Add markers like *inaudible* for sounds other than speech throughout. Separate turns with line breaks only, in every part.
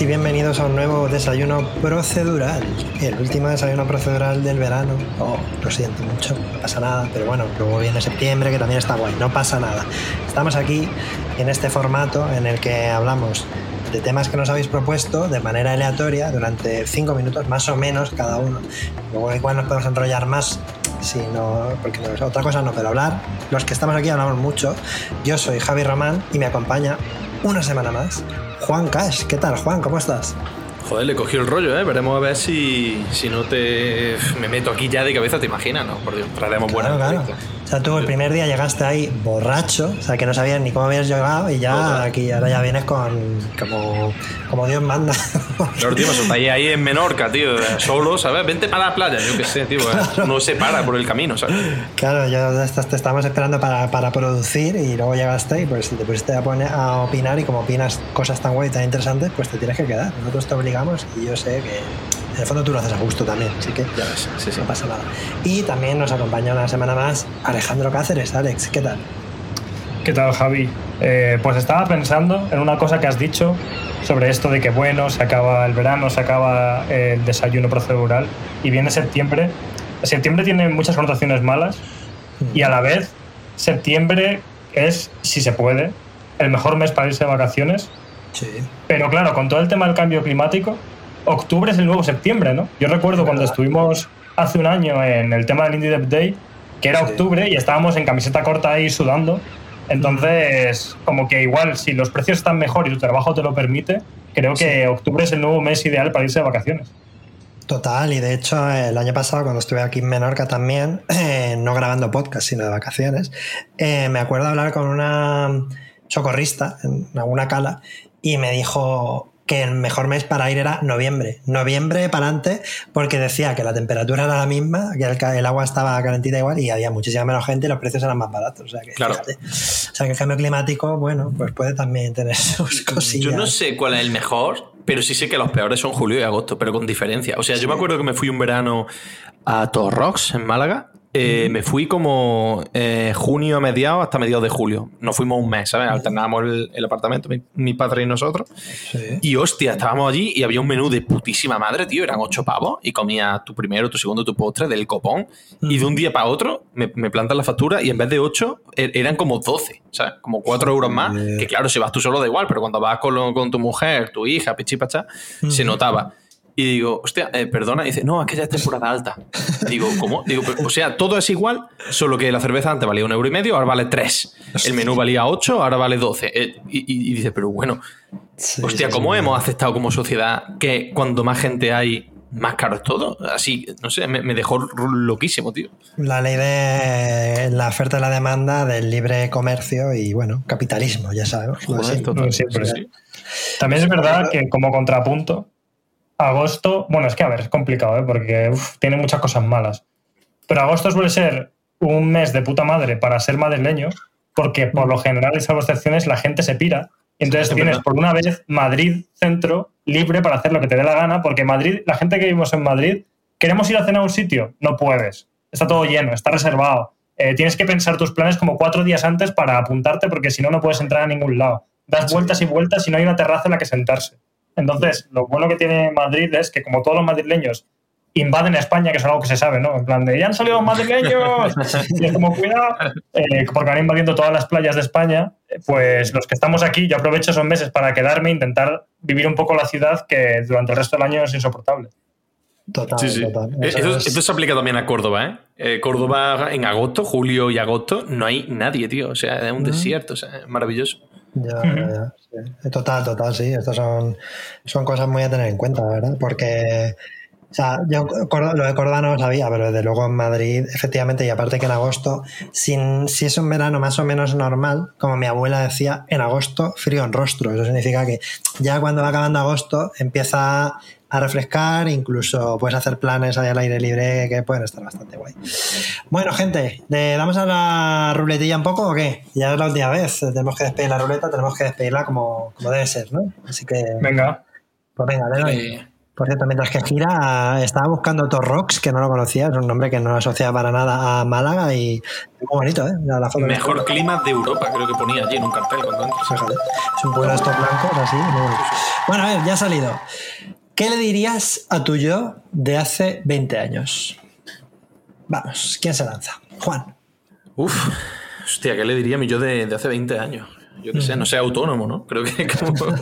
y bienvenidos a un nuevo desayuno procedural. El último desayuno procedural del verano. Oh, lo siento mucho, no pasa nada, pero bueno, luego viene septiembre que también está guay, no pasa nada. Estamos aquí en este formato en el que hablamos de temas que nos habéis propuesto de manera aleatoria durante cinco minutos más o menos cada uno. Luego igual nos podemos enrollar más si no, porque no, otra cosa no, pero hablar, los que estamos aquí hablamos mucho. Yo soy Javi Román y me acompaña una semana más Juan Cash. ¿Qué tal, Juan? ¿Cómo estás?
Joder, le cogió el rollo, ¿eh? Veremos a ver si, si no te... Me meto aquí ya de cabeza, ¿te imaginas? No, por Dios, traeremos
Claro,
buena
claro. O sea, tú el primer día llegaste ahí borracho, o sea, que no sabías ni cómo habías llegado y ya aquí ahora ya vienes con como, como Dios manda.
Claro, tío, me soltáis ahí en Menorca, tío, solo, ¿sabes? Vente para la playa, yo qué sé, tío. eh. No se para por el camino, ¿sabes?
claro, estas te estábamos esperando para, para producir y luego llegaste y pues te pusiste a, poner, a opinar y como opinas cosas tan guay y tan interesantes, pues te tienes que quedar. Nosotros te obligamos y yo sé que en el fondo tú lo haces a gusto también, así que
Ya ves, sí, sí.
no pasa nada. Y también nos acompaña una semana más Alejandro Cáceres. Alex, ¿qué tal?
¿Qué tal, Javi? Eh, pues estaba pensando en una cosa que has dicho sobre esto de que, bueno, se acaba el verano, se acaba el desayuno procedural y viene septiembre. Septiembre tiene muchas connotaciones malas y a la vez septiembre es, si se puede, el mejor mes para irse de vacaciones.
Sí.
Pero claro, con todo el tema del cambio climático, octubre es el nuevo septiembre, ¿no? Yo recuerdo cuando estuvimos hace un año en el tema del Indie Dev Day, que era
Sí.
octubre y estábamos en camiseta corta ahí sudando. Entonces, como que igual, si los precios están mejor y tu trabajo te lo permite, creo que octubre es el nuevo mes ideal para irse de vacaciones.
Total, y de hecho el año pasado cuando estuve aquí en Menorca también, *clears throat* eh, no grabando podcast, sino de vacaciones, eh, me acuerdo hablar con una socorrista en alguna cala y me dijo que el mejor mes para ir era noviembre. Noviembre para adelante, porque decía que la temperatura era la misma, que el, agua estaba calentita igual y había muchísima menos gente y los precios eran más baratos. O sea que,
Claro.
fíjate. O sea que el cambio climático, bueno, pues puede también tener *laughs* sus cosillas.
Yo no sé cuál es el mejor, pero sí sé que los peores son julio y agosto, pero con diferencia. O sea, yo me acuerdo que me fui un verano a Torrox, en Málaga. Eh, Me fui como eh, junio a mediados hasta mediados de julio. Nos fuimos un mes, ¿sabes? Alternábamos el, el apartamento, mi, mi padre y nosotros.
Sí.
Y hostia, estábamos allí y había un menú de putísima madre, tío. Eran ocho pavos y comía tu primero, tu segundo, tu postre del copón. Y de un día para otro me, me plantan la factura y en vez de ocho er- eran como doce, ¿sabes? Como cuatro euros más. Que claro, si vas tú solo da igual, pero cuando vas con, lo- con tu mujer, tu hija, pichipacha, se notaba. Y digo, hostia, eh, perdona. Y dice, no, es que ya es temporada alta. Digo, ¿cómo? Digo, pero, o sea, todo es igual, solo que la cerveza antes valía un euro y medio, ahora vale tres. El menú valía ocho, ahora vale doce. Eh, y, y- y dice, pero bueno,
Sí,
Hostia,
sí,
¿cómo
sí.
hemos aceptado como sociedad que cuando más gente hay, más caro es todo? Así, no sé, me, me dejó loquísimo, tío.
La ley de la oferta y la demanda del libre comercio y, bueno, capitalismo, ya sabemos.
Joder,
Así.
total,
siempre.
sí, sí.
También es verdad que como contrapunto, agosto, bueno, es que a ver, es complicado, ¿eh? porque uf, tiene muchas cosas malas. Pero agosto suele ser un mes de puta madre para ser madrileño, porque por lo general, y salvo excepciones, la gente se pira. Y entonces
Es
tienes
verdad.
por una vez Madrid centro libre para hacer lo que te dé la gana, porque Madrid, la gente que vivimos en Madrid, queremos ir a cenar a un sitio, no puedes. Está todo lleno, está reservado. Eh, tienes que pensar tus planes como cuatro días antes para apuntarte, porque si no, no puedes entrar a ningún lado. Das vueltas y vueltas y no hay una terraza en la que sentarse. Entonces, lo bueno que tiene Madrid es que, como todos los madrileños invaden España, que es algo que se sabe, ¿no? En plan de, ya han salido los madrileños. *laughs* y es como, cuidado, eh, porque van invadiendo todas las playas de España. eh, Pues los que estamos aquí, yo aprovecho esos meses para quedarme e intentar vivir un poco la ciudad que durante el resto del año es insoportable.
Total,
Sí, sí.
total.
Eh,
Eso
Esto,
es-
esto se aplica también a Córdoba, ¿eh? Eh, Córdoba en agosto, julio y agosto, no hay nadie, tío. O sea, es un desierto, o sea, es maravilloso.
Ya, ya, ya. Sí, Total, total, sí. Estas son, son cosas muy a tener en cuenta, ¿verdad? Porque, o sea, yo lo de Córdoba no lo sabía, pero desde luego en Madrid, efectivamente, y aparte que en agosto, sin, si es un verano más o menos normal, como mi abuela decía, en agosto frío en rostro. Eso significa que ya cuando va acabando agosto empieza a refrescar, incluso puedes hacer planes ahí al aire libre que pueden estar bastante guay. Bueno, gente, ¿le damos a la ruletilla un poco o qué? Ya es la última vez, tenemos que despedir la ruleta, tenemos que despedirla como, como debe ser, ¿no? Así que...
Venga.
Pues venga, le doy. Por cierto, mientras que gira, estaba buscando Torrox, que no lo conocía, es un nombre que no lo asocia para nada a Málaga y muy bonito, ¿eh? La foto
Mejor clima de Europa, creo que ponía allí en un cartel cuando entras.
Fíjate, es un pueblo de estos blancos así, muy. Bueno, a ver, ya ha salido. ¿Qué le dirías a tu yo de hace 20 años? Vamos, ¿quién se lanza? Juan.
Uf, hostia, ¿qué le diría a mi yo de, de hace 20 años? Yo qué sé, no sea autónomo, ¿no? Creo que como... *laughs*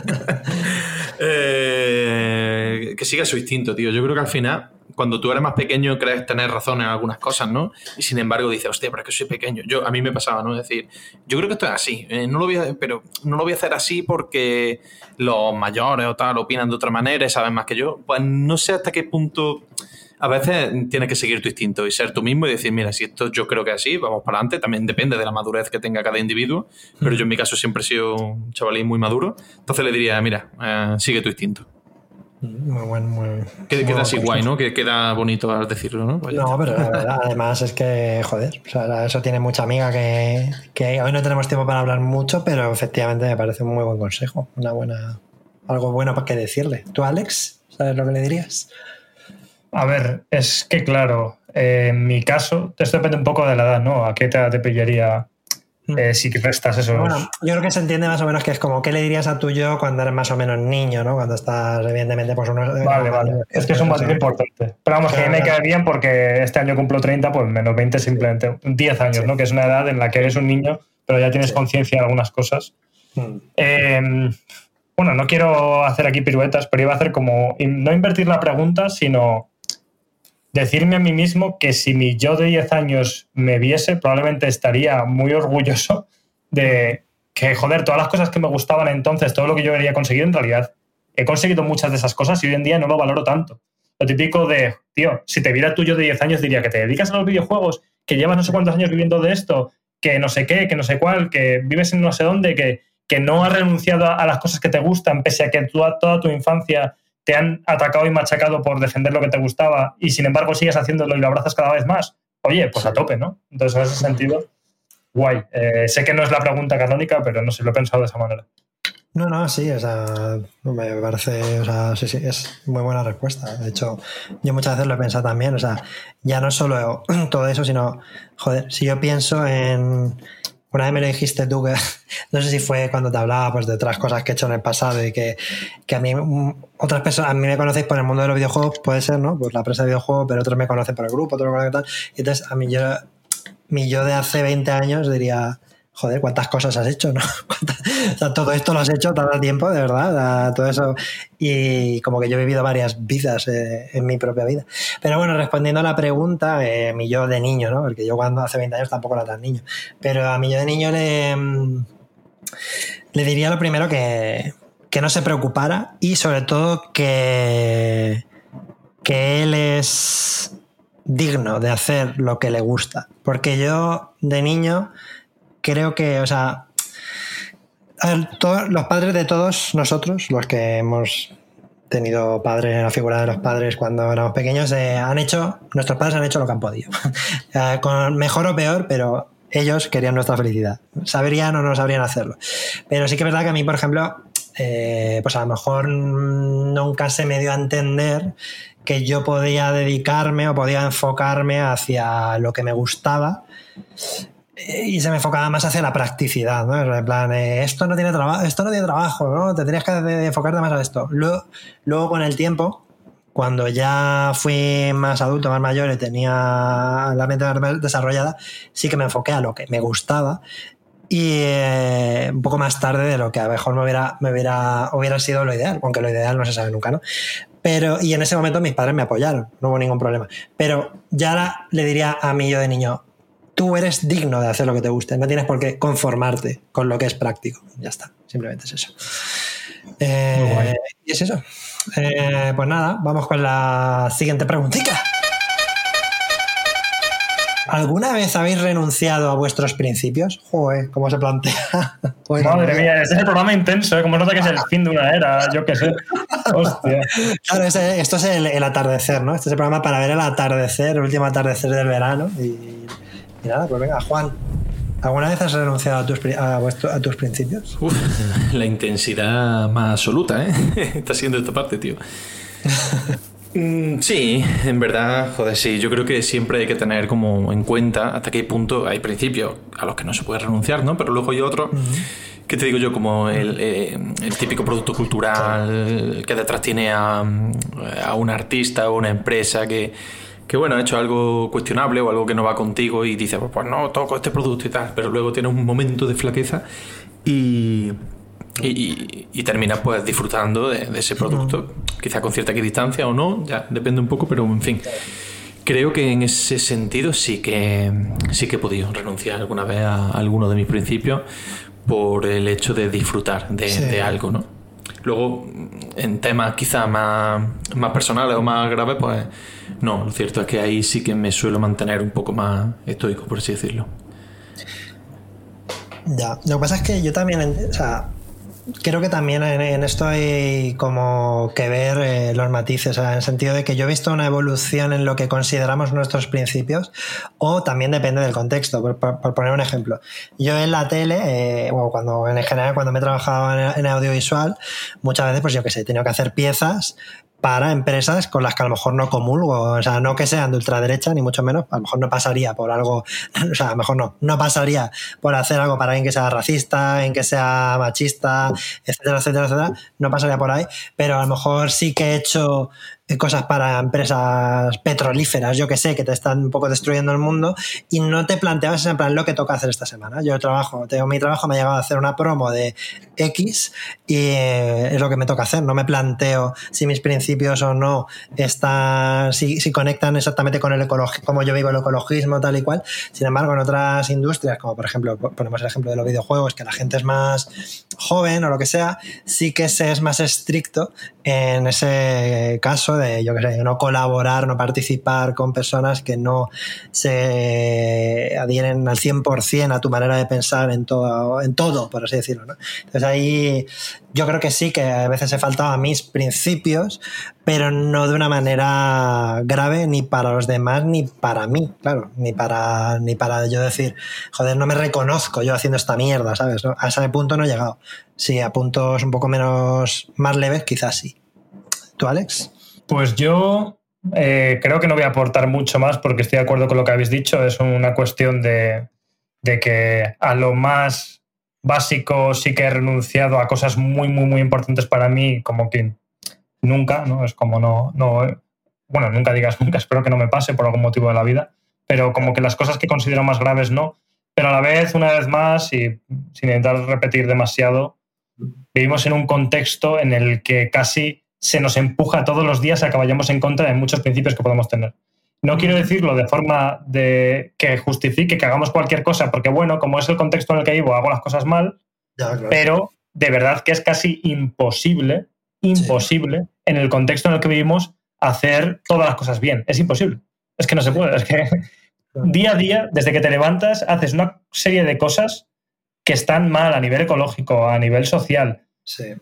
*laughs* eh, que siga su instinto, tío. Yo creo que al final, cuando tú eres más pequeño, crees tener razón en algunas cosas, ¿no? Y sin embargo dices, hostia, pero es que soy pequeño. Yo, a mí me pasaba, ¿no? Es decir, yo creo que esto es así. Eh, no lo voy a, pero no lo voy a hacer así porque los mayores o tal opinan de otra manera y saben más que yo. Pues no sé hasta qué punto a veces tienes que seguir tu instinto y ser tú mismo y decir, mira, si esto yo creo que es así, vamos para adelante. También depende de la madurez que tenga cada individuo, pero yo en mi caso siempre he sido un chavalín muy maduro. Entonces le diría, mira, eh, sigue tu instinto.
Muy bueno, muy
Queda, así
buen
guay. ¿no? Que queda bonito al decirlo, ¿no?
No, pero la verdad, además es que, joder, o sea, eso tiene mucha amiga que, que hoy no tenemos tiempo para hablar mucho, pero efectivamente me parece un muy buen consejo, una buena, algo bueno para que decirle. ¿Tú, Alex, sabes lo que le dirías?
A ver, es que claro, eh, en mi caso, esto depende un poco de la edad, ¿no? ¿A qué te, te pillaría eh, si restas esos...
Bueno, yo creo que se entiende más o menos que es como, ¿qué le dirías a tu yo cuando eres más o menos niño, ¿no? Cuando estás, evidentemente, pues unos...
Vale, vale. Es que es un matiz importante. Pero vamos, que a mí me cae bien porque este año cumplo 30, pues menos 20 simplemente. 10 años, ¿no? Que es una edad en la que eres un niño, pero ya tienes conciencia de algunas cosas.
Mm.
Eh, bueno, no quiero hacer aquí piruetas, pero iba a hacer como, no invertir la pregunta, sino decirme a mí mismo que si mi yo de 10 años me viese, probablemente estaría muy orgulloso de que, joder, todas las cosas que me gustaban entonces, todo lo que yo quería conseguir, en realidad he conseguido muchas de esas cosas y hoy en día no lo valoro tanto. Lo típico de, tío, si te viera tú yo de 10 años, diría que te dedicas a los videojuegos, que llevas no sé cuántos años viviendo de esto, que no sé qué, que no sé cuál, que vives en no sé dónde, que, que no has renunciado a, las cosas que te gustan, pese a que tú, a toda tu infancia te han atacado y machacado por defender lo que te gustaba y sin embargo sigues haciéndolo y lo abrazas cada vez más. Oye, pues a tope, ¿no? Entonces, en ese sentido, guay. Eh, sé que no es la pregunta canónica, pero no sé, lo he pensado de esa manera.
No, no, sí, o sea, me parece, o sea, sí, sí, es muy buena respuesta. De hecho, yo muchas veces lo he pensado también, o sea, ya no solo *clears throat* todo eso, sino, joder, si yo pienso en, una vez me lo dijiste tú, que *laughs* no sé si fue cuando te hablaba pues, de otras cosas que he hecho en el pasado y que, que a mí, mm, otras personas, a mí me conocéis por el mundo de los videojuegos, puede ser, ¿no? Pues la empresa de videojuegos, pero otros me conocen por el grupo, otros me conocen tal. Y entonces, a mí yo, mi yo de hace 20 años diría, joder, cuántas cosas has hecho, ¿no? *laughs* ¿Cuántas- o sea, todo esto lo has hecho tanto tiempo, de verdad, todo eso. Y como que yo he vivido varias vidas eh, en mi propia vida. Pero bueno, respondiendo a la pregunta, eh, mi yo de niño, ¿no? Porque yo cuando hace 20 años tampoco era tan niño. Pero a mi yo de niño le, le diría lo primero que, que no se preocupara y sobre todo que, que él es digno de hacer lo que le gusta. Porque yo de niño creo que, o sea, todos- los padres de todos nosotros, los que hemos tenido padres en la figura de los padres cuando éramos pequeños, eh, han hecho, nuestros padres han hecho lo que han podido. *laughs* Eh, con mejor o peor, pero ellos querían nuestra felicidad. Sabrían o no sabrían hacerlo. Pero sí que es verdad que a mí, por ejemplo, eh, pues a lo mejor nunca se me dio a entender que yo podía dedicarme o podía enfocarme hacia lo que me gustaba y se me enfocaba más hacia la practicidad, ¿no? En plan, eh, esto no tiene trabajo, esto no tiene trabajo, ¿no? Te tendrías que enfocarte más a esto. Luego, luego con el tiempo, cuando ya fui más adulto, más mayor y tenía la mente desarrollada, sí que me enfoqué a lo que me gustaba y eh, un poco más tarde de lo que a lo mejor me hubiera, me hubiera, hubiera sido lo ideal, aunque lo ideal no se sabe nunca, ¿no? Pero, y en ese momento mis padres me apoyaron, no hubo ningún problema. Pero ya ahora le diría a mí yo de niño, tú eres digno de hacer lo que te guste, no tienes por qué conformarte con lo que es práctico. Ya está, simplemente es eso. Eh, y es eso. Eh, pues nada, vamos con la siguiente preguntita. ¿Alguna vez habéis renunciado a vuestros principios? Joder, ¿cómo se plantea? *laughs*
Pues Madre mía, este es el programa intenso, ¿eh? como nota que es el *laughs* fin de una era, yo qué sé. Hostia.
Claro, esto es el, atardecer, ¿no? Este es el programa para ver el atardecer, el último atardecer del verano. Y, nada, pues venga, Juan. ¿Alguna vez has renunciado a tus, a, tus principios? *laughs*
la intensidad más absoluta, ¿eh? *laughs* Está siendo esta parte, tío. *laughs* Mm, sí, en verdad, joder, sí. Yo creo que siempre hay que tener como en cuenta hasta qué punto hay principios a los que no se puede renunciar, ¿no? Pero luego hay otros que te digo yo, como el, eh, típico producto cultural que detrás tiene a, un artista o una empresa que, que, bueno, ha hecho algo cuestionable o algo que no va contigo y dice, pues, pues no, toco este producto y tal, pero luego tiene un momento de flaqueza y y, terminas pues disfrutando de, ese producto, quizá con cierta equidistancia o no, ya depende un poco, pero en fin. Creo que en ese sentido sí que sí que he podido renunciar alguna vez a alguno de mis principios por el hecho de disfrutar de, algo, ¿no? Luego, en temas quizá más, más personales o más graves, pues no, lo cierto es que ahí sí que me suelo mantener un poco más estoico, por así decirlo.
Ya, lo que pasa es que yo también, o sea, creo que también en, esto hay como que ver eh, los matices, en el sentido de que yo he visto una evolución en lo que consideramos nuestros principios, o también depende del contexto. Por, poner un ejemplo, yo en la tele, eh, o cuando en general cuando me he trabajado en, en, audiovisual, muchas veces, pues yo que sé, he tenido que hacer piezas para empresas con las que a lo mejor no comulgo, o sea, no que sean de ultraderecha, ni mucho menos, a lo mejor no pasaría por algo, *laughs* o sea, a lo mejor no, no pasaría por hacer algo para alguien que sea racista, alguien que sea machista, etcétera, etcétera, etcétera, no pasaría por ahí, pero a lo mejor sí que he hecho cosas para empresas petrolíferas, yo que sé, que te están un poco destruyendo el mundo y no te planteabas en plan lo que toca hacer esta semana. Yo trabajo, tengo mi trabajo, me ha llegado a hacer una promo de X y eh, es lo que me toca hacer. No me planteo si mis principios o no están, si, si conectan exactamente con el ecologismo, como yo vivo el ecologismo, tal y cual. Sin embargo, en otras industrias, como por ejemplo, ponemos el ejemplo de los videojuegos, que la gente es más joven o lo que sea, sí que se es más estricto en ese caso de, yo que sé, no colaborar, no participar con personas que no se adhieren al 100% a tu manera de pensar en todo, en todo por así decirlo. ¿no? Entonces ahí yo creo que sí, que a veces he faltado a mis principios, pero no de una manera grave ni para los demás ni para mí, claro, ni para, ni para yo decir, joder, no me reconozco yo haciendo esta mierda, ¿sabes? A ese punto no he llegado. Sí, a puntos un poco menos, más leves, quizás sí. ¿Tú, Alex?
Pues yo eh, creo que no voy a aportar mucho más porque estoy de acuerdo con lo que habéis dicho. Es una cuestión de, de que a lo más básico sí que he renunciado a cosas muy, muy, muy importantes para mí, como que nunca, ¿no? Es como no, no, bueno, nunca digas *laughs* nunca, espero que no me pase por algún motivo de la vida, pero como que las cosas que considero más graves no, pero a la vez, una vez más, y sin intentar repetir demasiado, vivimos en un contexto en el que casi se nos empuja todos los días a que vayamos en contra de muchos principios que podemos tener. No quiero decirlo de forma de que justifique que hagamos cualquier cosa, porque bueno, como es el contexto en el que vivo, hago las cosas mal, pero de verdad que es casi imposible, imposible, en el contexto en el que vivimos, hacer todas las cosas bien. Es imposible. Es que no se puede. Es que día a día, desde que te levantas, haces una serie de cosas que están mal a nivel ecológico, a nivel social,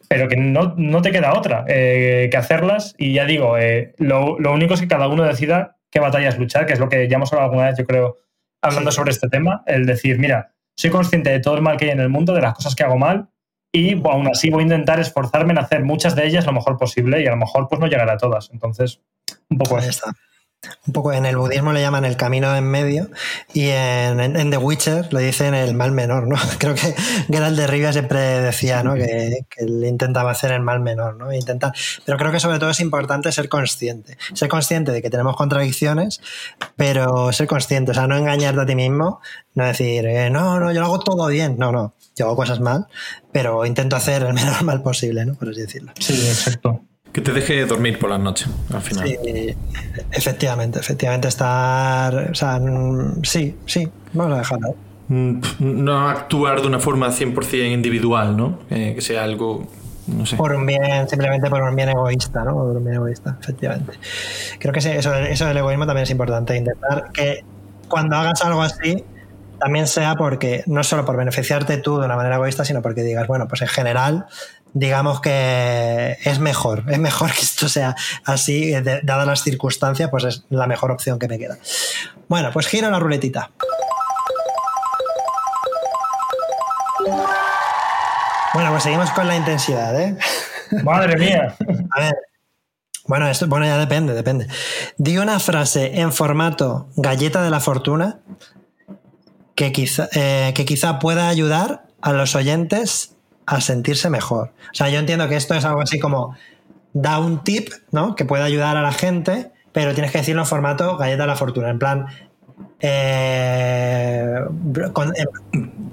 pero que no, te queda otra eh, que hacerlas. Y ya digo, eh, lo, lo, único es que cada uno decida qué batallas luchar, que es lo que ya hemos hablado alguna vez, yo creo, hablando sobre este tema, el decir, mira, soy consciente de todo el mal que hay en el mundo, de las cosas que hago mal, y aún así voy a intentar esforzarme en hacer muchas de ellas lo mejor posible y a lo mejor pues no llegar a todas. Entonces, un poco
eso un poco en el budismo le llaman el camino en medio y en, The Witcher le dicen el mal menor, ¿no? *laughs* Creo que Geralt de Rivia siempre decía, ¿no? Que, que él intentaba hacer el mal menor, ¿no? Intentar, pero creo que sobre todo es importante ser consciente, ser consciente de que tenemos contradicciones, pero ser consciente, o sea, no engañarte a ti mismo, no decir, eh, no, no, yo lo hago todo bien, no, no, yo hago cosas mal, pero intento hacer el *laughs* menor mal posible, ¿no? Por así decirlo.
Sí, exacto.
Que te deje dormir por las noches, al final.
Sí, efectivamente, efectivamente estar. O sea, sí, sí. Vamos a dejarlo.
Mm, No actuar de una forma 100% individual, ¿no? Eh, que sea algo, no sé.
Por un bien, simplemente por un bien egoísta, ¿no? Por un bien egoísta, efectivamente. Creo que sí, eso, eso del egoísmo también es importante. Intentar que cuando hagas algo así, también sea porque, no solo por beneficiarte tú de una manera egoísta, sino porque digas, bueno, pues en general, digamos que es mejor, es mejor *laughs* que esto sea así, de- dadas las circunstancias, pues es la mejor opción que me queda. Bueno, pues giro la ruletita. Bueno, pues seguimos con la intensidad, ¿eh? *laughs*
Madre mía.
A ver. Bueno, esto bueno, ya depende, depende. Di una frase en formato galleta de la fortuna que quizá, eh, que quizá pueda ayudar a los oyentes a sentirse mejor. O sea, yo entiendo que esto es algo así como da un tip, ¿no? Que puede ayudar a la gente, pero tienes que decirlo en formato galleta de la fortuna. En plan. eh, con-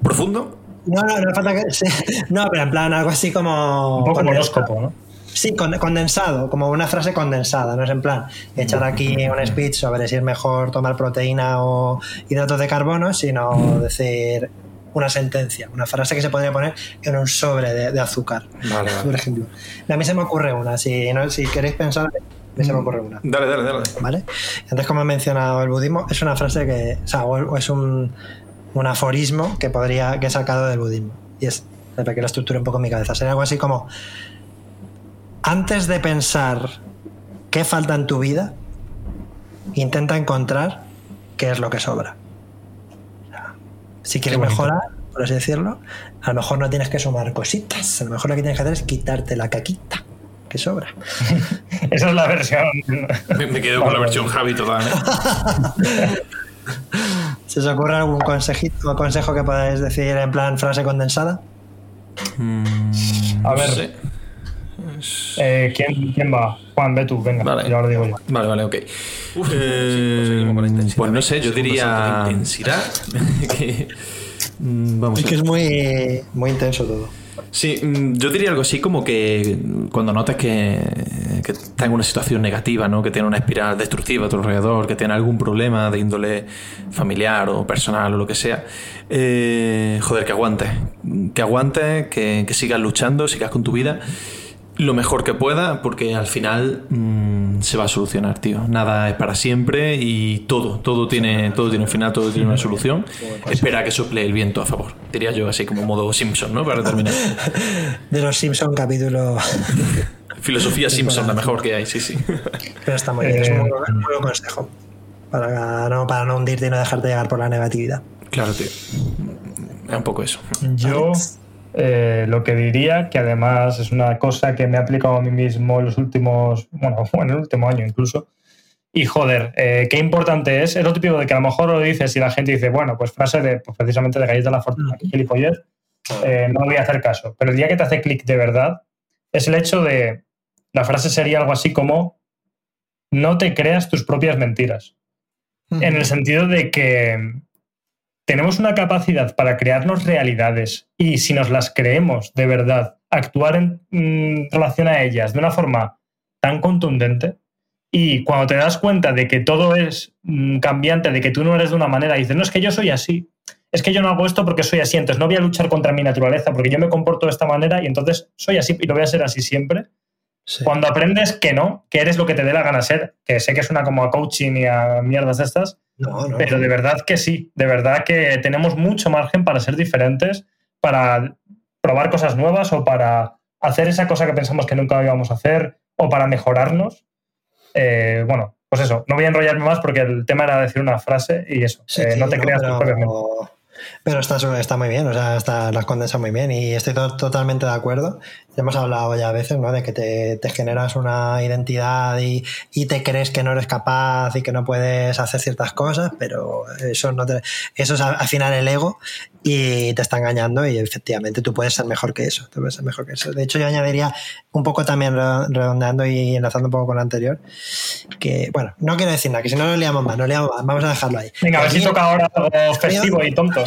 ¿Profundo?
no, no, no falta que. *laughs* sí. no, pero en plan algo así como.
Un poco.
Sí, con- condensado, como una frase condensada, no es en plan echar aquí un speech sobre si es mejor tomar proteína o hidratos de carbono, sino decir una sentencia, una frase que se podría poner en un sobre de, de azúcar,
Vale, vale. *laughs*
por ejemplo. A mí se me ocurre una, si, no, si queréis pensar, a mí se me ocurre una.
Dale, dale, dale.
¿Vale? Antes, como he mencionado, el budismo es una frase que, o sea, o es un, un aforismo que podría, que he sacado del budismo. Y es, para que lo estructure un poco en mi cabeza, sería algo así como, antes de pensar qué falta en tu vida, intenta encontrar qué es lo que sobra. Si quieres mejorar, por así decirlo, a lo mejor no tienes que sumar cositas, a lo mejor lo que tienes que hacer es quitarte la caquita que sobra. *laughs*
Esa es la versión.
Me, me quedo con la versión Javi total. ¿eh? *laughs*
¿Se os ocurre algún consejito o consejo que podáis decir en plan frase condensada?
A ver,
No sé.
Eh, ¿quién, ¿quién va? Juan, ve tú, venga.
Vale.
Ya lo digo yo.
Vale, vale, ok. Eh,
la intensidad.
pues no sé, yo diría.
intensidad. *laughs*
que, mm, vamos
Es que es muy, muy intenso todo.
Sí, mm, yo diría algo así como que cuando notes que, que está en una situación negativa, ¿no? que tiene una espiral destructiva a tu alrededor, que tiene algún problema de índole familiar o personal o lo que sea, eh, joder, que aguantes. Que aguantes, que, que sigas luchando, sigas con tu vida lo mejor que pueda, porque al final mm, se va a solucionar, tío. Nada es para siempre y todo, todo tiene, todo tiene un final, todo tiene una solución. Espera que sople el viento a favor. Diría yo así como modo Simpson, ¿no? Para terminar. *laughs*
De los Simpson capítulo. *laughs*
Filosofía Simpson, la mejor que hay, sí, sí.
Pero está muy bien, es
Eh,
un muy, buen- consejo. Para no, para no hundirte y no dejarte llevar por la negatividad.
Claro, tío. Es un poco eso.
Yo eh, lo que diría, que además es una cosa que me he aplicado a mí mismo en los últimos, *laughs* bueno, en el último año incluso. Y joder, eh, qué importante es. Es lo típico de que a lo mejor lo dices y la gente dice, bueno, pues frase de, pues precisamente de Galleta de la Fortuna, que gilipollez, eh, no voy a hacer caso. Pero el día que te hace clic de verdad es el hecho de, la frase sería algo así como, no te creas tus propias mentiras. En el sentido de que tenemos una capacidad para crearnos realidades y si nos las creemos de verdad, actuar en mm, relación a ellas de una forma tan contundente. Y cuando te das cuenta de que todo es mm, cambiante, de que tú no eres de una manera dices, no, es que yo soy así, es que yo no hago esto porque soy así, entonces no voy a luchar contra mi naturaleza porque yo me comporto de esta manera y entonces soy así y lo voy a ser así siempre.
Sí.
Cuando aprendes que no, que eres lo que te dé la gana ser, que sé que suena como a coaching y a mierdas de estas,
No, no.
pero de verdad que sí, de verdad que tenemos mucho margen para ser diferentes, para probar cosas nuevas o para hacer esa cosa que pensamos que nunca íbamos a hacer o para mejorarnos. Eh, bueno, pues eso, no voy a enrollarme más porque el tema era decir una frase y eso,
Sí,
eh,
sí,
no te creas propias mentiras.
pero, pero está, muy bien, o sea, está, las condensas muy bien y estoy to- totalmente de acuerdo. Ya hemos hablado ya a veces, ¿no? De que te, te generas una identidad y, y te crees que no eres capaz y que no puedes hacer ciertas cosas, pero eso no te, eso es al, al final el ego y te está engañando y efectivamente tú puedes ser mejor que eso, tú puedes ser mejor que eso. De hecho, yo añadiría un poco también re- redondeando y enlazando un poco con lo anterior, que, bueno, no quiero decir nada, que si no lo liamos más, no liamos más, vamos a dejarlo ahí.
Venga, a ver si toca ahora algo festivo y tonto.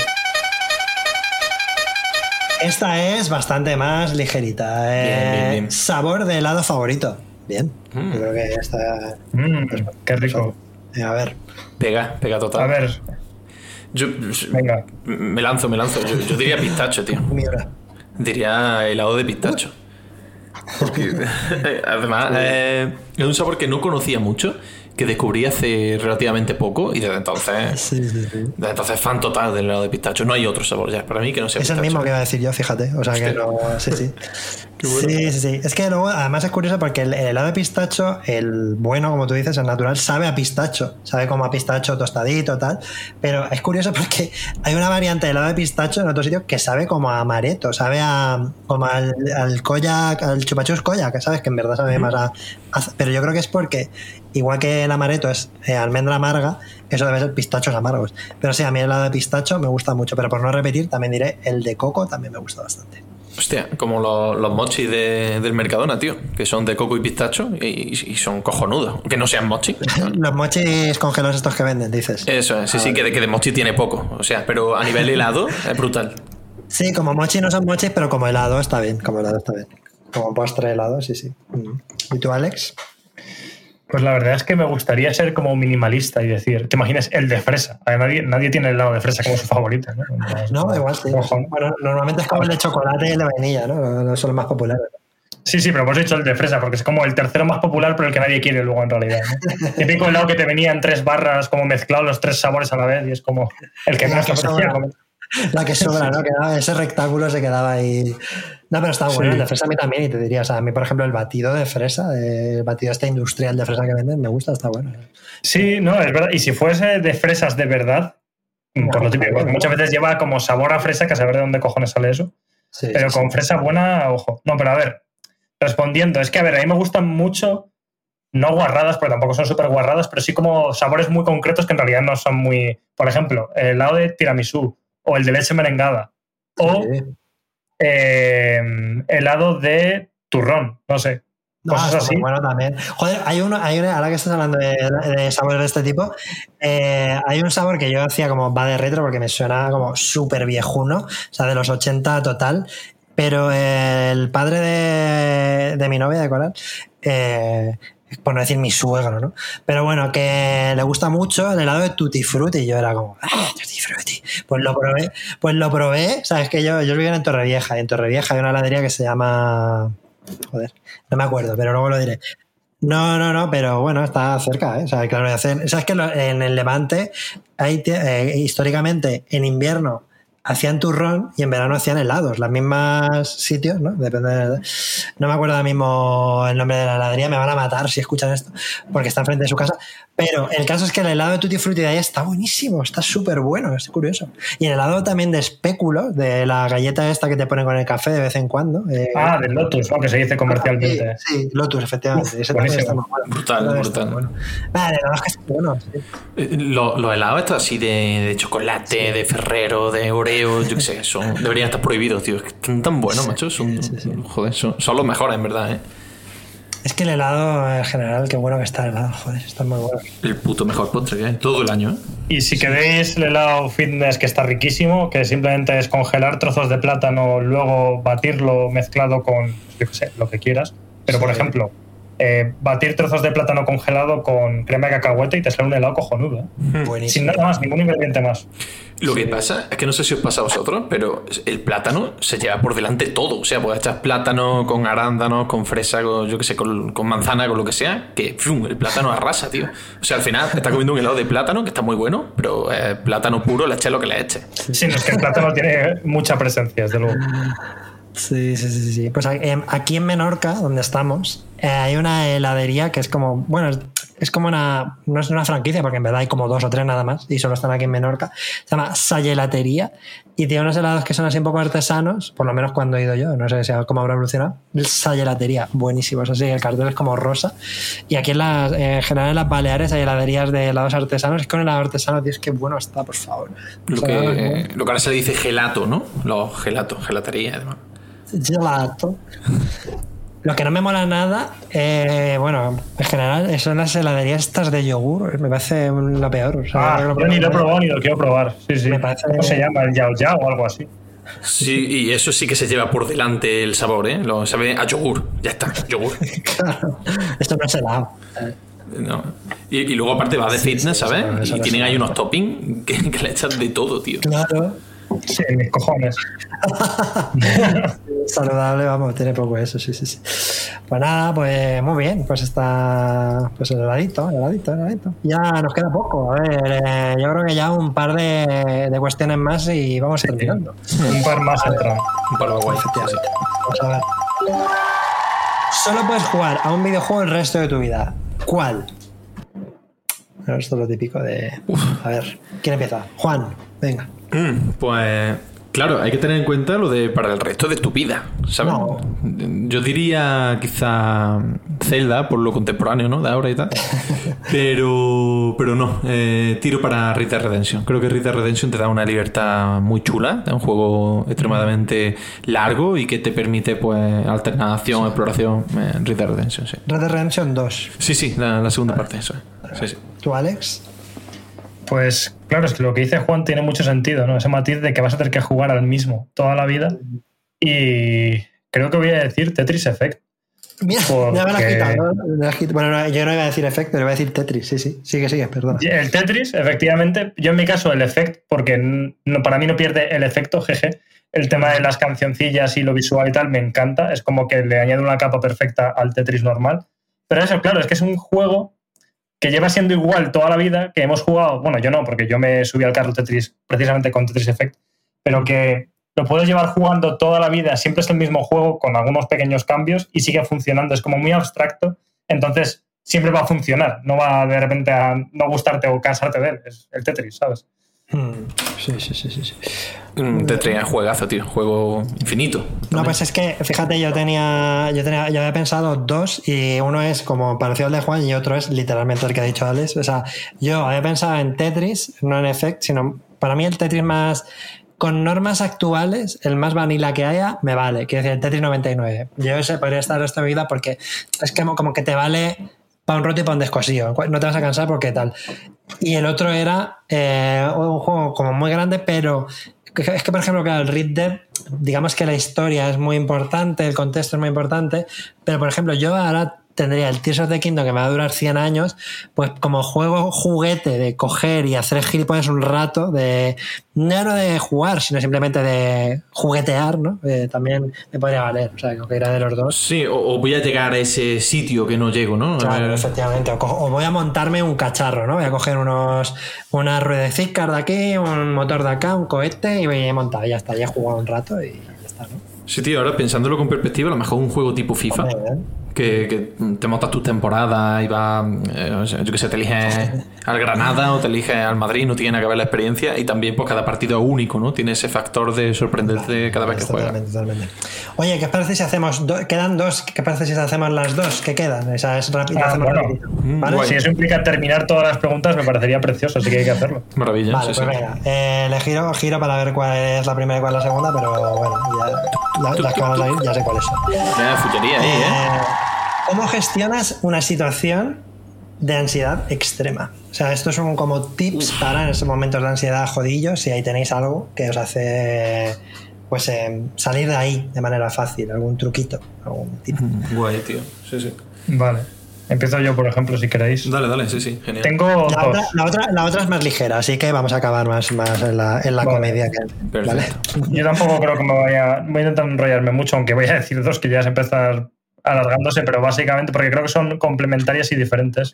Esta es bastante más ligerita. eh,
Bien, bien, bien.
Sabor de helado favorito. Bien.
Mm.
Yo creo que esta.
Mm, qué rico.
a ver.
Pega, pega total.
A ver,
Yo
Venga.
me lanzo, me lanzo. Yo, yo diría pistacho, tío. *laughs*
Mira.
Diría helado de pistacho. Porque, *laughs* además, eh, es un sabor que no conocía mucho, que descubrí hace relativamente poco y desde entonces, *laughs*
Sí, sí, sí.
desde entonces fan total del helado de pistacho. No hay otro sabor ya para mí que no sea
Es el mismo que iba a decir yo, fíjate. O sea que no. Sí, sí. *laughs* Sí, sí, sí. Es que luego, además es curioso porque el, el helado de pistacho, el bueno, como tú dices, el natural, sabe a pistacho. Sabe como a pistacho tostadito, tal. Pero es curioso porque hay una variante de helado de pistacho en otro sitio que sabe como a amareto, sabe a como al, al koyak, al chupachus koyak, que sabes que en verdad sabe más a, a- Pero yo creo que es porque, igual que el amareto es eh, almendra amarga, eso debe ser pistachos amargos. Pero sí, a mí el helado de pistacho me gusta mucho. Pero por no repetir, también diré el de coco también me gusta bastante.
Hostia, como los, los mochis de- del Mercadona, tío, que son de coco y pistacho y, y son cojonudos. Que no sean mochi. *laughs*
Los mochis congelados estos que venden, dices.
Eso es, sí, sí, que de, que de mochi tiene poco. O sea, pero a nivel *laughs* helado es brutal.
Sí, como mochi no son mochis, pero como helado está bien. Como helado está bien. Como postre helado, sí, sí. Mm. ¿Y tú, Alex?
Pues la verdad es que me gustaría ser como minimalista y decir, te imaginas el de fresa. Nadie, nadie tiene el helado de fresa como su favorito, ¿no? *laughs*
No, igual sí. Bueno, normalmente es como el de chocolate y el de vainilla, ¿no? No son los más populares.
Sí, sí, pero hemos dicho el de fresa, porque es como el tercero más popular, pero el que nadie quiere luego en realidad. ¿no? *laughs* Típico helado que te venía en tres barras, como mezclado los tres sabores a la vez, y es como el que
que
te apetecía
sobra.
comer.
La que *laughs* sobra, ¿no? Quedaba, ese rectángulo se quedaba ahí. No, pero está bueno.
Sí.
El de fresa a mí también, y te diría, o sea, a mí, por ejemplo, el batido de fresa, el batido este industrial de fresa que venden, me gusta, está bueno.
Sí, no, es verdad. Y si fuese de fresas de verdad, mm, por lo típico, porque muchas veces lleva como sabor a fresa, que a saber de dónde cojones sale eso.
Sí,
Pero
sí,
con fresa buena, ojo. No, pero a ver, respondiendo, es que a ver, a mí me gustan mucho, no guarradas, porque tampoco son súper guarradas, pero sí como sabores muy concretos que en realidad no son muy. Por ejemplo, el helado de tiramisú o el de leche merengada o. eh, helado de turrón, no sé.
No,
Cosas
está
así.
bueno también. Joder, hay uno, hay una, ahora que estás hablando de, de sabores de este tipo, eh, hay un sabor que yo hacía como va de retro porque me suena como súper viejuno, o sea, de los 80 total. Pero el padre de, de mi novia, de Coral, eh, por no decir mi suegro, ¿no? Pero bueno, que le gusta mucho el helado de Tutti Frutti. Y yo era como, ¡ah, Tutti Frutti! Pues lo probé, pues lo probé. Sabes que yo, yo vivía en Torrevieja y en Torrevieja hay una heladería que se llama. Joder, no me acuerdo, pero luego lo diré. No, no, no, pero bueno, está cerca, ¿eh? O sea, claro. ¿Sabes que en el Levante, hay, eh, históricamente, en invierno hacían turrón y en verano hacían helados, las mismas sitios, ¿no? Depende de- No me acuerdo ahora mismo el nombre de la heladería, me van a matar si escuchan esto, porque está enfrente de su casa. Pero el caso es que el helado de Tutti Frutti de ahí está buenísimo, está súper bueno, es curioso. Y el helado también de espéculo, de la galleta esta que te ponen con el café de vez en cuando. eh,
Ah, del Lotus, ¿no? Que se dice comercialmente.
Sí, sí, Lotus, efectivamente.
Uf,
Ese también
buenísimo.
está muy bueno.
Brutal,
Todo está
brutal.
bueno. Vale, verdad es que está bueno. sí.
Eh, lo- Los helados estos así de, de chocolate, de Ferrero, de Oreo, yo qué sé, son, *laughs* deberían estar prohibidos, tío. Es que están tan buenos, macho. Son, Joder, son, son los mejores, en verdad, ¿eh?
Es que el helado en general, qué bueno que está el helado, joder, está muy bueno.
El puto mejor postre que hay todo el año, ¿eh?
Y si queréis el helado fitness que está riquísimo, que simplemente es congelar trozos de plátano, luego batirlo mezclado con, yo qué sé, lo que quieras. Pero, por ejemplo, eh, batir trozos de plátano congelado con crema de cacahuete y te sale un helado cojonudo. ¿eh? Sin
Buenísimo.
nada más, ningún ingrediente más.
Lo que pasa es que no sé si os pasa a vosotros, pero el plátano se lleva por delante todo. O sea, puedes echar plátano con arándanos, con fresa, con, yo qué sé, con, con manzana, con lo que sea, que ¡fum! el plátano arrasa, tío. O sea, al final estás comiendo un helado de plátano que está muy bueno, pero eh, plátano puro, le eches lo que le eches.
Sí, no, es que el plátano tiene mucha presencia, desde luego.
Sí, sí, sí, sí. Pues eh, aquí en Menorca, donde estamos, eh, hay una heladería que es como, bueno, es, como una, no es una franquicia, porque en verdad hay como dos o tres nada más, y solo están aquí en Menorca. Se llama Sayelatería, y tiene unos helados que son así un poco artesanos, por lo menos cuando he ido yo, no sé si cómo habrá evolucionado. Sayelatería, buenísimos, así, el cartel es como rosa. Y aquí en, las, en general en las Baleares hay heladerías de helados artesanos, es que un helado artesano, tío, es que bueno está, por favor.
Lo que, lo que ahora se dice gelato, ¿no? Los gelatos, gelatería, además.
Gelato. Lo que no me mola nada, eh, bueno, en general, son las heladerías estas de yogur. Me parece lo peor. o sea,
Ah,
yo
ni lo he probado ni lo quiero probar. Sí, sí.
Me parece-
¿Cómo se llama? ¿El Yao Yao o algo así?
Sí, y eso sí que se lleva por delante el sabor, ¿eh? Lo sabe a yogur. Ya está, yogur. *laughs*
Claro, esto no es helado.
No. Y, y luego aparte va de fitness,
sí,
¿sabes?
eso- eso
y tienen ahí unos toppings que, que le echan de todo, tío.
Claro.
Sí, mis cojones. *laughs*
Saludable, vamos, tiene poco eso, sí, sí, sí. Pues nada, pues muy bien, pues está pues el heladito, el heladito, el heladito. Ya nos queda poco, a ver, eh, yo creo que ya un par de, de cuestiones más y vamos terminando.
Un par más entran.
Un palo guay.
Efectivamente. Vamos a ver. Solo puedes jugar a un videojuego el resto de tu vida. ¿Cuál? Bueno, esto es lo típico de. A ver, ¿quién empieza? Juan, venga.
Mm, Pues claro, hay que tener en cuenta lo de para el resto de tu vida, ¿sabes?
No.
Yo diría quizá Zelda por lo contemporáneo, ¿no? De ahora y tal. *laughs* Pero, pero no, eh, tiro para Dead Redemption. Creo que Dead Redemption te da una libertad muy chula, es un juego extremadamente largo y que te permite pues alternación, exploración. eh, Dead Redemption, sí.
Red Dead Redemption 2.
Sí, sí, la, la segunda parte, eso. Sí, sí.
¿Tú, Alex?
Pues claro, es que lo que dice Juan tiene mucho sentido, ¿no? Ese matiz de que vas a tener que jugar al mismo toda la vida. Y creo que voy a decir Tetris Effect.
Mira,
Porque-
me la has quitado. ¿no? Bueno, no, yo no iba a decir efecto, le iba a decir Tetris. Sí, sí. Sigue, sigue, perdona.
El Tetris, efectivamente, yo en mi caso el efecto, porque no, para mí no pierde el efecto, jeje. El tema de las cancioncillas y lo visual y tal me encanta. Es como que le añade una capa perfecta al Tetris normal. Pero eso, claro, es que es un juego que lleva siendo igual toda la vida, que hemos jugado, bueno, yo no, porque yo me subí al carro Tetris precisamente con Tetris Effect, pero que lo puedes llevar jugando toda la vida, siempre es el mismo juego con algunos pequeños cambios y sigue funcionando, es como muy abstracto, entonces siempre va a funcionar, no va de repente a no gustarte o cansarte de él, es el Tetris, ¿sabes?
Hmm, Sí, sí, sí, sí. sí.
Mm, Te traía juegazo, tío. Juego infinito.
No, pues es que, fíjate, yo tenía, yo tenía, yo había pensado dos y uno es como parecido al de Juan y otro es literalmente el que ha dicho Alex. O sea, yo había pensado en Tetris, no en Effect, sino para mí el Tetris más con normas actuales, el más vanilla que haya, me vale. Quiero decir, el Tetris 99. Yo ese podría estar el resto de mi vida porque es como, como que te vale para un roto y para un descosío. No te vas a cansar porque tal. Y el otro era eh, un juego como muy grande, pero es que, por ejemplo, claro, el Red Dead, digamos que la historia es muy importante, el contexto es muy importante, pero por ejemplo, yo ahora tendría el Tears of the Kingdom que me va a durar 100 años, pues como juego juguete de coger y hacer gilipollas un rato, de no no de jugar, sino simplemente de juguetear, ¿no? Eh, también me podría valer, o sea, que era de los dos.
Sí, o, o voy a llegar a ese sitio que no llego, ¿no?
Claro, efectivamente. O, voy a montarme un cacharro, ¿no? Voy a coger unos una ruedecita de aquí, un motor de acá, un cohete y voy a montar. Ya está, ya he jugado un rato y ya está, ¿no?
Sí, tío, ahora pensándolo con perspectiva, a lo mejor un juego tipo FIFA,
Hombre, ¿eh?
Que, que te montas tus temporadas y vas, eh, yo que sé, te eliges *laughs* al Granada o te eliges al Madrid, no tiene nada que ver la experiencia y también pues cada partido es único, ¿no? Tiene ese factor de sorprenderte cada vez que juegas.
Totalmente, totalmente. Oye, ¿qué parece si hacemos do- quedan dos? ¿Qué parece si hacemos las dos? ¿Qué quedan? Esa es rápida.
Ah, bueno.
guay.
Si eso implica terminar todas las preguntas, me parecería precioso, así que hay que hacerlo.
Maravilla,
Vale,
sí,
pues
sí.
venga. Eh, le giro, giro para ver cuál es la primera y cuál es la segunda, pero bueno, ya, la- las que van a salir ya sé cuáles son.
Fullería ¿eh?
Eh, ¿Cómo gestionas una situación de ansiedad extrema? O sea, estos son como tips para en esos momentos de ansiedad jodillos, si ahí tenéis algo que os hace pues eh, salir de ahí de manera fácil, algún truquito, algún tip.
Guay, tío. Sí, sí.
Vale. Empiezo yo, por ejemplo, si queréis.
Dale, dale, sí, sí, genial.
Tengo
La otra,
dos.
la, otra, la otra es más ligera, así que vamos a acabar más, más en la, en la
Vale.
comedia. Que, ¿vale?
Yo tampoco creo que me vaya. Voy a intentar enrollarme mucho, aunque voy a decir dos que ya se empezar alargándose, pero básicamente porque creo que son complementarias y diferentes.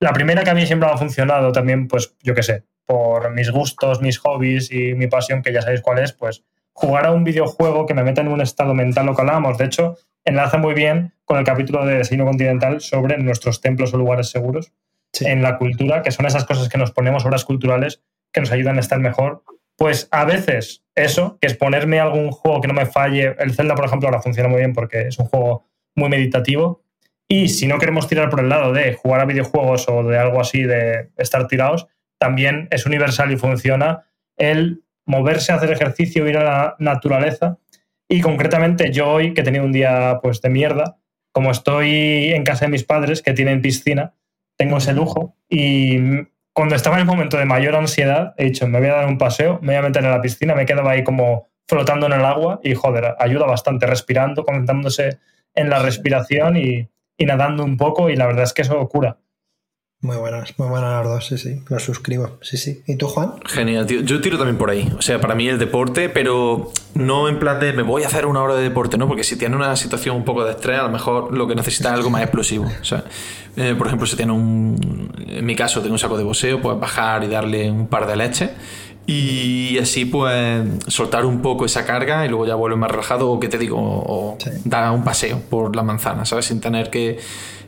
La primera que a mí siempre me ha funcionado también, pues yo qué sé, por mis gustos, mis hobbies y mi pasión, que ya sabéis cuál es, pues jugar a un videojuego que me meta en un estado mental lo que hablábamos. De hecho, enlaza muy bien con el capítulo de Desayuno Continental sobre nuestros templos o lugares seguros
Sí.
en la cultura, que son esas cosas que nos ponemos, obras culturales, que nos ayudan a estar mejor. Pues a veces eso, que es ponerme algún juego que no me falle. El Zelda, por ejemplo, ahora funciona muy bien porque es un juego muy meditativo. Y si no queremos tirar por el lado de jugar a videojuegos o de algo así, de estar tirados, también es universal y funciona el moverse, hacer ejercicio, ir a la naturaleza. Y concretamente yo hoy, que he tenido un día pues de mierda, como estoy en casa de mis padres, que tienen piscina, tengo ese lujo. Y cuando estaba en el momento de mayor ansiedad, he dicho, me voy a dar un paseo, me voy a meter en la piscina, me quedaba ahí como flotando en el agua y joder, ayuda bastante respirando, concentrándose en la respiración y, y nadando un poco y la verdad es que eso cura.
Muy buenas, muy buenas los dos, sí, sí, los suscribo, sí, sí. ¿Y tú, Juan?
Genial, tío. Yo tiro también por ahí. O sea, para mí el deporte, pero no en plan de me voy a hacer una hora de deporte, ¿no? Porque si tiene una situación un poco de estrés, a lo mejor lo que necesita es algo más explosivo. O sea, eh, por ejemplo, si tiene un. En mi caso, tengo un saco de boxeo, pues bajar y darle un par de leches. Y así, pues, soltar un poco esa carga y luego ya vuelve más relajado. O, ¿qué te digo? O
Sí.
dar un paseo por la manzana, ¿sabes? Sin tener que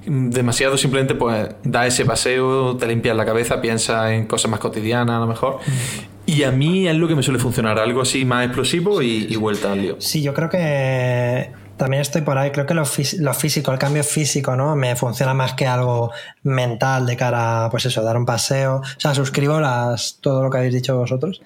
demasiado simplemente pues da ese paseo, te limpias la cabeza, piensa en cosas más cotidianas a lo mejor. Y a mí es lo que me suele funcionar, algo así más explosivo y, y vuelta al lío.
Sí, yo creo que también estoy por ahí. Creo que lo, lo físico, el cambio físico, ¿no? Me funciona más que algo mental de cara a, pues eso, dar un paseo. O sea, suscribo las, todo lo que habéis dicho vosotros.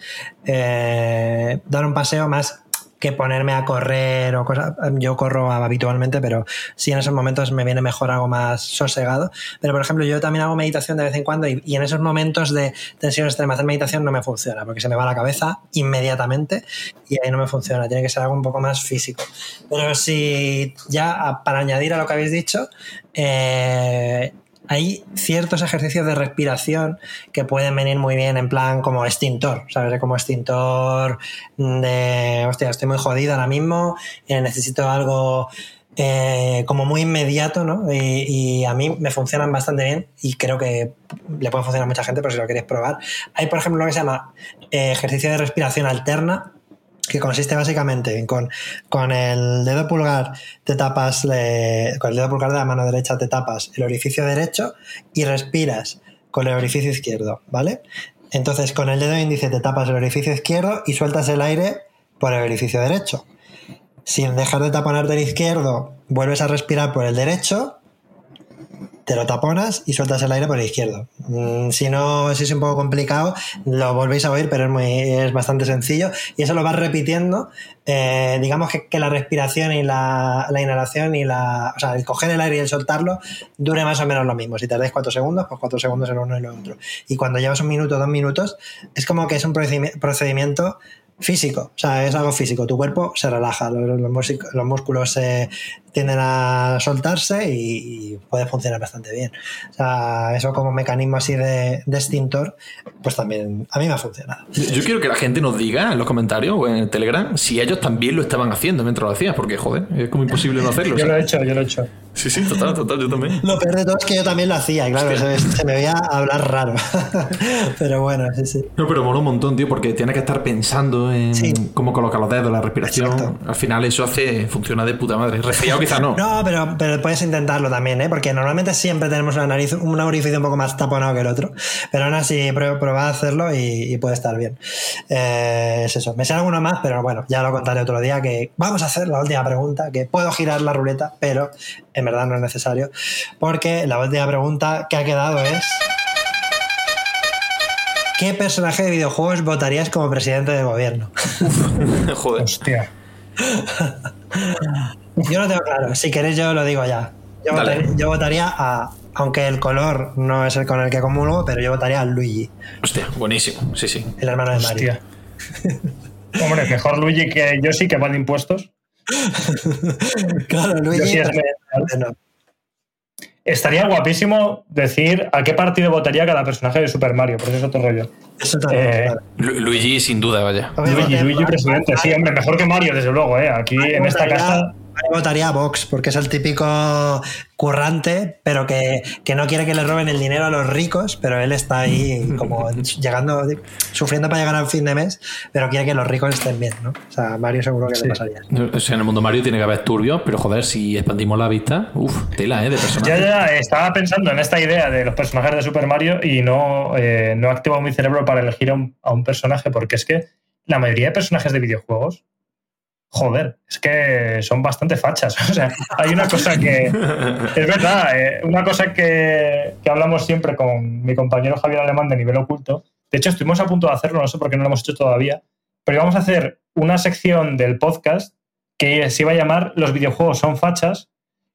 Eh, dar un paseo más que ponerme a correr o cosas. Yo corro habitualmente, pero sí en esos momentos me viene mejor algo más sosegado. Pero, por ejemplo, yo también hago meditación de vez en cuando y, en esos momentos de tensión extrema hacer meditación no me funciona porque se me va la cabeza inmediatamente y ahí no me funciona. Tiene que ser algo un poco más físico. Pero si ya para añadir a lo que habéis dicho, eh, hay ciertos ejercicios de respiración que pueden venir muy bien en plan como extintor, ¿sabes? Como extintor de, hostia, estoy muy jodido ahora mismo, eh, necesito algo eh, como muy inmediato, ¿no? Y, y a mí me funcionan bastante bien y creo que le puede funcionar a mucha gente, pero si lo queréis probar. Hay, por ejemplo, lo que se llama eh, ejercicio de respiración alterna, que consiste básicamente en con, con el dedo pulgar te tapas, con el dedo pulgar de la mano derecha te tapas el orificio derecho y respiras con el orificio izquierdo, ¿vale? Entonces con el dedo índice te tapas el orificio izquierdo y sueltas el aire por el orificio derecho. Sin dejar de taponarte el izquierdo, vuelves a respirar por el derecho, te lo taponas y sueltas el aire por el izquierdo. Mm, si no, si es un poco complicado, lo volvéis a oír, pero es, bastante sencillo. Y eso lo vas repitiendo. eh, digamos que, que la respiración y la, la inhalación y la. O sea, el coger el aire y el soltarlo dure más o menos lo mismo. Si tardáis cuatro segundos, pues cuatro segundos en uno y lo otro. Y cuando llevas un minuto, dos minutos, es como que es un procedimi- procedimiento físico, o sea, es algo físico. Tu cuerpo se relaja, los, los músculos se tienden a soltarse y, y puede funcionar bastante bien. O sea, eso como mecanismo así de, de extintor, pues también a mí me ha funcionado.
Yo quiero que la gente nos diga en los comentarios o en el Telegram si ellos también lo estaban haciendo mientras lo hacías, porque joder, es como imposible no hacerlo.
Yo lo he
¿sabes?
hecho, yo lo he hecho.
Sí, sí, total, total, yo también.
Lo peor de todo es que yo también lo hacía, y claro, se, se me veía hablar raro. *laughs* Pero bueno, sí, sí.
No, pero mola un montón, tío, porque tienes que estar pensando en
Sí.
cómo colocar los dedos, la respiración.
Exacto.
Al final eso hace, funciona de puta madre. Resfriado quizá no.
No, pero, pero puedes intentarlo también, ¿eh? Porque normalmente siempre tenemos una nariz, un orificio un poco más taponado que el otro. Pero aún así, prueba, prueba a hacerlo y, y puede estar bien. Eh, es eso. Me sale alguno más, pero bueno, ya lo contaré otro día. Que vamos a hacer la última pregunta, que puedo girar la ruleta, pero en verdad no es necesario. Porque la última pregunta que ha quedado es. ¿Qué personaje de videojuegos votarías como presidente de gobierno? *laughs*
joder.
Hostia. *laughs*
Yo lo tengo claro. Si queréis, yo lo digo ya. Yo, votaría, yo votaría a. Aunque el color no es el con el que comulgo, pero yo votaría a Luigi,
Hostia, buenísimo. Sí, sí.
el hermano de Mario.
Hombre, mejor Luigi que yo sí que va de impuestos. *laughs*
Claro, Luigi.
sí es
no.
Estaría guapísimo decir a qué partido votaría cada personaje de Super Mario, porque es otro rollo.
Eso también.
Eh,
claro.
Lu- Luigi, sin duda, vaya.
Luigi, Luigi presidente, sí, hombre, mejor que Mario, desde luego, ¿eh? Aquí
Mario
en esta
votaría-
casa.
Mario votaría a Vox, porque es el típico currante, pero que, que no quiere que le roben el dinero a los ricos, pero él está ahí *laughs* como llegando, sufriendo para llegar al fin de mes, pero quiere que los ricos estén bien, ¿no? O sea, Mario seguro que le pasaría.
O sea, en el mundo Mario tiene que haber turbios, pero joder, si expandimos la vista, uff, tela, ¿eh? De
Ya,
personajes.
ya estaba pensando en esta idea de los personajes de Super Mario y no, eh, no he activado mi cerebro para elegir a un, a un personaje, porque es que la mayoría de personajes de videojuegos, joder, es que son bastante fachas. *laughs* O sea, hay una cosa que. Es verdad, eh, una cosa que, que hablamos siempre con mi compañero Javier Alemán de nivel oculto. De hecho, estuvimos a punto de hacerlo, no sé por qué no lo hemos hecho todavía, pero íbamos a hacer una sección del podcast que se iba a llamar Los videojuegos son fachas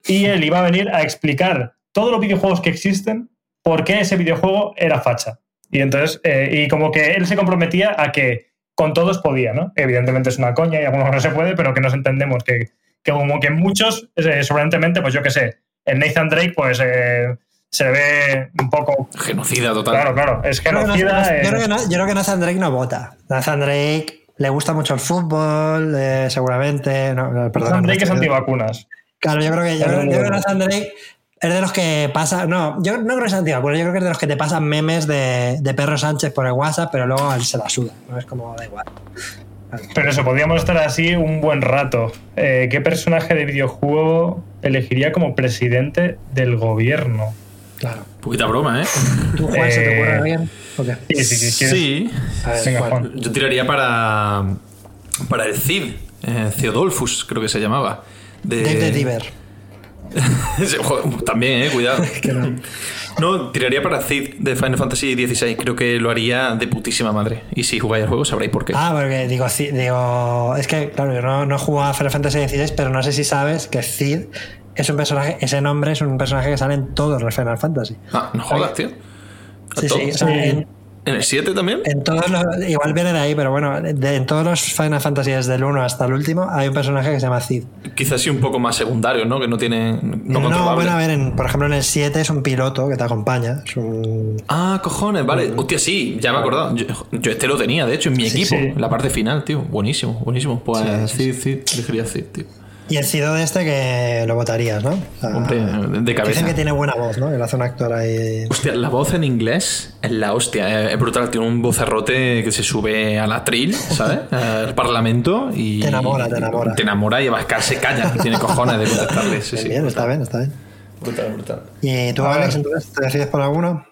y él iba a venir a explicar todos los videojuegos que existen, por qué ese videojuego era facha. Y entonces, eh, y como que él se comprometía a que con todos podía, ¿no? Evidentemente es una coña y algunos no se puede, pero que nos entendemos que, que como que muchos, eh, sorprendentemente, pues yo qué sé, el Nathan Drake, pues eh, se ve un poco.
Genocida total.
Claro, claro, es
Yo creo que no-
genocida.
yo, creo
eh,
que no- yo creo que Nathan Drake no vota. Nathan Drake le gusta mucho el fútbol, eh, seguramente. No, no, perdón,
Nathan Drake es
no,
antivacunas.
Claro, yo creo que, yo, yo creo que Nathan Drake es de los que pasa. No, yo no creo que sea antivacunas, yo creo que es de los que te pasan memes de, de Perro Sánchez por el WhatsApp, pero luego él se la suda. ¿no? Es como, da igual.
Pero eso, podríamos estar así un buen rato. Eh, ¿Qué personaje de videojuego elegiría como presidente del gobierno?
Claro.
Poquita broma, ¿eh?
¿Tú, Juan, se te ocurre
Eh,
alguien? ¿O qué?
Sí, sí, sí. ¿quieres?
Sí.
A ver,
Venga,
¿cuál?
Juan.
Yo tiraría para. Para el Cid. eh, Theodolfus, creo que se llamaba. De,
Dave de Diver.
También, eh, cuidado. *laughs*
No.
Tiraría para Cid de Final Fantasy XVI. Creo que lo haría de putísima madre. Y si jugáis al juego sabréis por qué.
Ah, porque digo, digo, es que, claro, yo no, no he jugado a Final Fantasy XVI, pero no sé si sabes que Cid es un personaje, ese nombre es un personaje que sale en todos los Final Fantasy.
Ah, no jodas, tío. ¿A
Sí,
todos?
sí, o sea, en,
¿En el 7 también?
en todos los, igual viene de ahí, pero bueno, de- en todos los Final Fantasy desde el 1 hasta el último hay un personaje que se llama Cid.
Quizás sí un poco más secundario, ¿no? Que no tiene. No,
bueno, a ver, en- por ejemplo en el 7 es un piloto que te acompaña, es un...
Ah, cojones, vale. Hostia, sí, ya me he acordado. Yo, yo este lo tenía, de hecho, en mi
Sí,
equipo,
sí.
en la parte final, tío. Buenísimo, buenísimo. Pues
Sí,
Cid, Cid, elegiría Cid, tío.
Y el Cido de este que lo votarías, ¿no? O sea,
Hombre, de
Dicen
cabeza.
que tiene buena voz, ¿no? Que lo hace un actor ahí...
Hostia, la voz en inglés es la hostia, es- es brutal. Tiene un vocerrote que se sube al atril, ¿sabes? *laughs* Al parlamento y.
Te enamora, te enamora.
Te enamora y Abascal se calla, no tiene cojones de contestarle. Sí, sí.
bien, está bien, está bien.
Brutal, brutal.
¿Y tú,
A
Alex, entonces, te decides por alguno?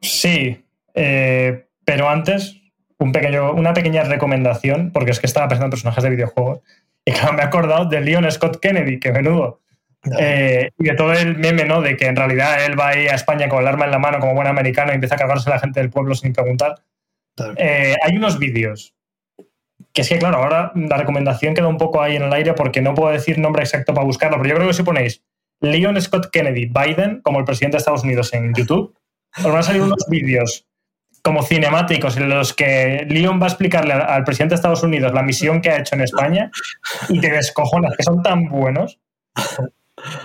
Sí, eh, pero antes un pequeño, una pequeña recomendación, porque es que estaba pensando en personajes de videojuegos. *laughs* Y claro, me he acordado de Leon Scott Kennedy, que menudo.
No.
Eh, y de todo el meme, ¿no? De que en realidad él va ahí a España con el arma en la mano como buen americano y empieza a cargarse a la gente del pueblo sin preguntar.
Claro.
Eh, hay unos vídeos. Que es que, claro, ahora la recomendación queda un poco ahí en el aire porque no puedo decir nombre exacto para buscarlo, pero yo creo que si ponéis Leon Scott Kennedy Biden como el presidente de Estados Unidos en YouTube, os van a salir unos vídeos como cinemáticos en los que Leon va a explicarle al, presidente de Estados Unidos la misión que ha hecho en España y te descojonas, que son tan buenos.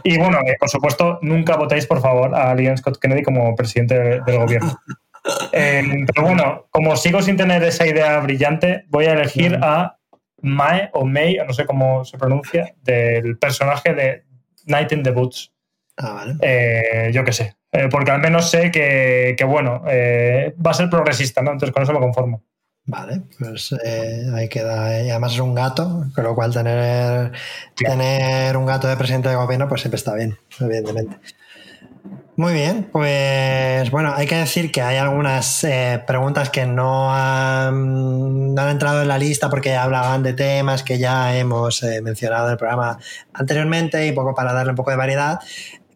Y bueno, eh, por supuesto, nunca votéis, por favor, a Leon Scott Kennedy como presidente de- del gobierno. Eh, pero bueno, como sigo sin tener esa idea brillante, voy a elegir a Mae o May, no sé cómo se pronuncia, del personaje de Night in the Boots.
Ah, vale.
Eh, yo qué sé. Eh, porque al menos sé que, que, bueno, eh, va a ser progresista, ¿no? Entonces con eso me conformo.
Vale, pues eh, ahí queda. eh. Y además es un gato, con lo cual tener, tener un gato de presidente de gobierno pues siempre está bien, evidentemente. Muy bien, pues bueno, hay que decir que hay algunas eh, preguntas que no han, no han entrado en la lista porque hablaban de temas que ya hemos eh, mencionado en el programa anteriormente y poco para darle un poco de variedad.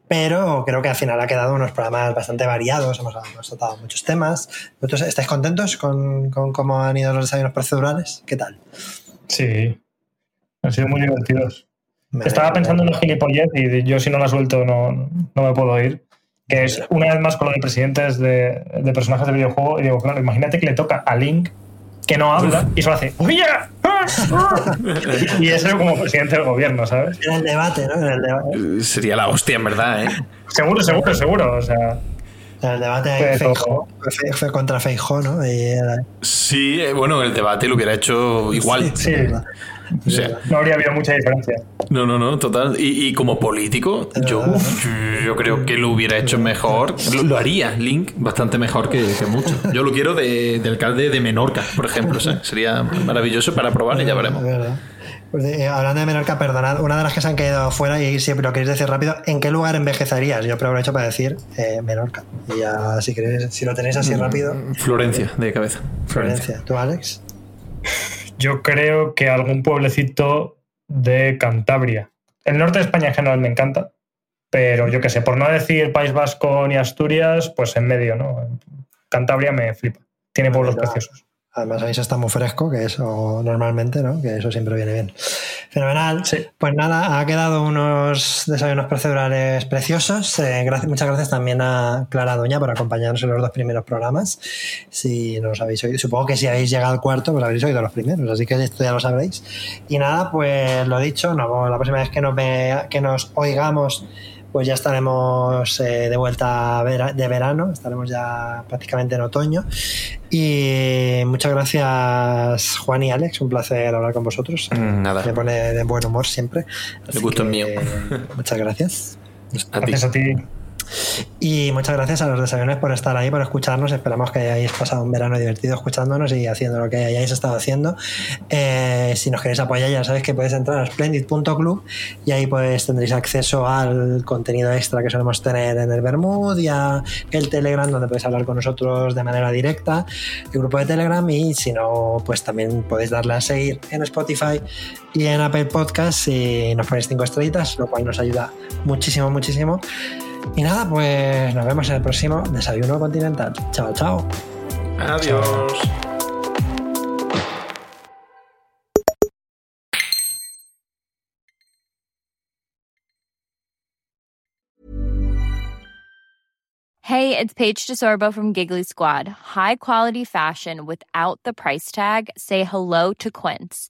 Pero creo que al final ha quedado unos programas bastante variados, hemos, hemos tratado muchos temas. ¿Vosotros estáis contentos con, con cómo han ido los desayunos procedurales? ¿Qué tal?
Sí. Han sido muy divertidos.
Me
Estaba pensando en una gilipollez y yo si no la suelto no, no me puedo ir. Que es una vez más con lo de presidentes de, de personajes de videojuego. Y digo, claro, imagínate que le toca a Link que no habla y solo hace ¡Huya! *laughs* y es como presidente del gobierno, ¿sabes?
En el debate, ¿no? En el, deba-
Eh, Sería la hostia, en verdad, ¿eh?
Seguro, seguro, seguro. O sea,
en el debate Feijó, fue, contra Feijó, ¿no? Y era-
Sí, eh, bueno, el debate lo hubiera hecho igual.
sí.
O sea,
no habría habido mucha diferencia.
no, no, no, total. Y, y como político, yo, yo creo que lo hubiera hecho mejor. Lo, lo haría Link bastante mejor que, que mucho. Yo lo quiero de, de alcalde de Menorca, por ejemplo. ¿sabes? Sería maravilloso para probar y ya veremos.
Pues, eh, hablando de Menorca, perdonad, una de las que se han caído fuera y si lo queréis decir rápido, ¿en qué lugar envejecerías? Yo aprovecho para decir eh, Menorca. Y ya, si queréis, si lo tenéis así rápido,
Florencia, de cabeza.
Florencia. ¿Tú, Alex? *laughs*
Yo creo que algún pueblecito de Cantabria. El norte de España en general me encanta, pero yo qué sé, por no decir País Vasco ni Asturias, pues en medio, ¿no? Cantabria me flipa. Tiene pueblos preciosos.
Además, ahí se está muy fresco, que eso normalmente, ¿no? Que eso siempre viene bien. Fenomenal.
Sí.
Pues nada, ha quedado unos desayunos procedurales preciosos. Eh, gracias, muchas gracias también a Clara Doña por acompañarnos en los dos primeros programas. Si no los habéis oído, supongo que si habéis llegado al cuarto, pues habréis oído los primeros, así que esto ya lo sabréis. Y nada, pues lo dicho, no, la próxima vez que nos, vea- que nos oigamos pues ya estaremos eh, de vuelta de verano, estaremos ya prácticamente en otoño. Y muchas gracias, Juan y Alex, un placer hablar con vosotros.
Mm, nada.
Me pone de buen humor siempre.
El gusto es mío.
Muchas gracias.
Gracias a ti.
Y muchas gracias a los desayunos por estar ahí, por escucharnos. Esperamos que hayáis pasado un verano divertido escuchándonos y haciendo lo que hayáis estado haciendo. Eh, si nos queréis apoyar, ya sabéis que podéis entrar a splendid.club y ahí pues tendréis acceso al contenido extra que solemos tener en el Bermud y a el Telegram, donde podéis hablar con nosotros de manera directa, el grupo de Telegram. Y si no, pues también podéis darle a seguir en Spotify y en Apple Podcasts y nos ponéis cinco estrellitas, lo cual nos ayuda muchísimo, muchísimo. Y nada, pues nos vemos en el próximo Desayuno Continental. Chao, chao.
Adiós.
Hey, it's Paige DeSorbo from Giggly Squad. High quality fashion without the price tag. Say hello to Quince.